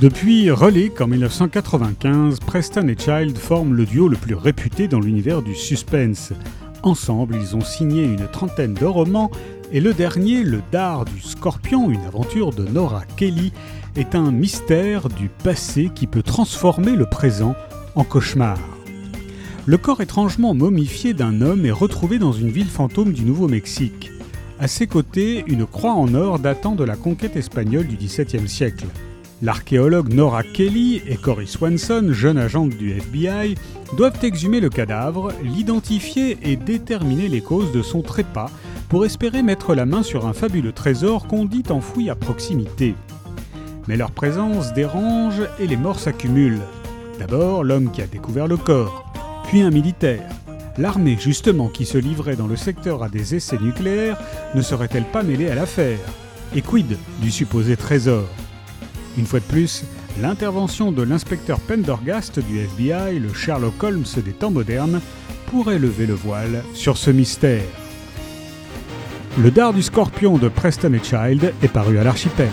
Depuis Relais qu'en 1995, Preston et Child forment le duo le plus réputé dans l'univers du suspense. Ensemble, ils ont signé une trentaine de romans et le dernier, Le Dard du Scorpion, une aventure de Nora Kelly, est un mystère du passé qui peut transformer le présent en cauchemar. Le corps étrangement momifié d'un homme est retrouvé dans une ville fantôme du Nouveau-Mexique. À ses côtés, une croix en or datant de la conquête espagnole du XVIIe siècle. L'archéologue Nora Kelly et Cory Swanson, jeune agente du FBI, doivent exhumer le cadavre, l'identifier et déterminer les causes de son trépas pour espérer mettre la main sur un fabuleux trésor qu'on dit enfoui à proximité. Mais leur présence dérange et les morts s'accumulent. D'abord l'homme qui a découvert le corps, puis un militaire. L'armée justement qui se livrait dans le secteur à des essais nucléaires ne serait-elle pas mêlée à l'affaire? Et quid du supposé trésor? Une fois de plus, l'intervention de l'inspecteur Pendergast du FBI, le Sherlock Holmes des temps modernes, pourrait lever le voile sur ce mystère. Le dard du scorpion de Preston et Child est paru à l'archipel.